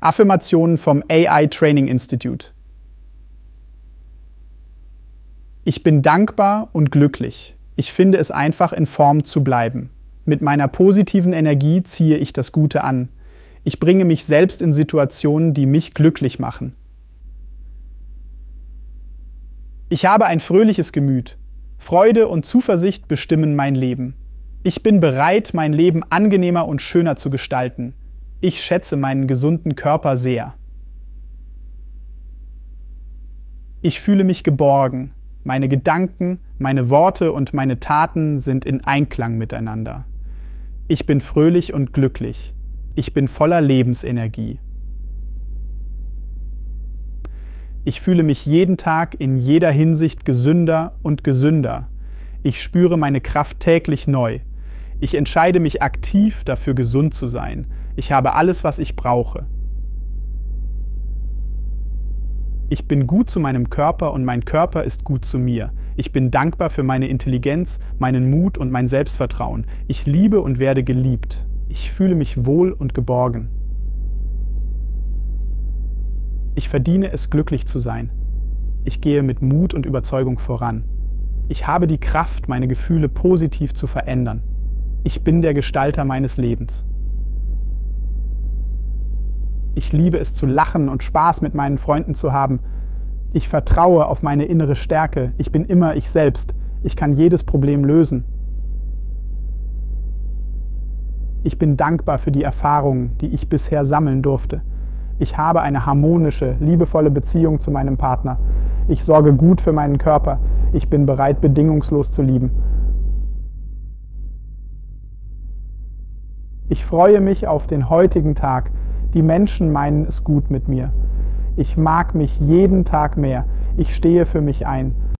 Affirmationen vom AI Training Institute. Ich bin dankbar und glücklich. Ich finde es einfach in Form zu bleiben. Mit meiner positiven Energie ziehe ich das Gute an. Ich bringe mich selbst in Situationen, die mich glücklich machen. Ich habe ein fröhliches Gemüt. Freude und Zuversicht bestimmen mein Leben. Ich bin bereit, mein Leben angenehmer und schöner zu gestalten. Ich schätze meinen gesunden Körper sehr. Ich fühle mich geborgen. Meine Gedanken, meine Worte und meine Taten sind in Einklang miteinander. Ich bin fröhlich und glücklich. Ich bin voller Lebensenergie. Ich fühle mich jeden Tag in jeder Hinsicht gesünder und gesünder. Ich spüre meine Kraft täglich neu. Ich entscheide mich aktiv dafür, gesund zu sein. Ich habe alles, was ich brauche. Ich bin gut zu meinem Körper und mein Körper ist gut zu mir. Ich bin dankbar für meine Intelligenz, meinen Mut und mein Selbstvertrauen. Ich liebe und werde geliebt. Ich fühle mich wohl und geborgen. Ich verdiene es, glücklich zu sein. Ich gehe mit Mut und Überzeugung voran. Ich habe die Kraft, meine Gefühle positiv zu verändern. Ich bin der Gestalter meines Lebens. Ich liebe es zu lachen und Spaß mit meinen Freunden zu haben. Ich vertraue auf meine innere Stärke. Ich bin immer ich selbst. Ich kann jedes Problem lösen. Ich bin dankbar für die Erfahrungen, die ich bisher sammeln durfte. Ich habe eine harmonische, liebevolle Beziehung zu meinem Partner. Ich sorge gut für meinen Körper. Ich bin bereit, bedingungslos zu lieben. Ich freue mich auf den heutigen Tag. Die Menschen meinen es gut mit mir. Ich mag mich jeden Tag mehr. Ich stehe für mich ein.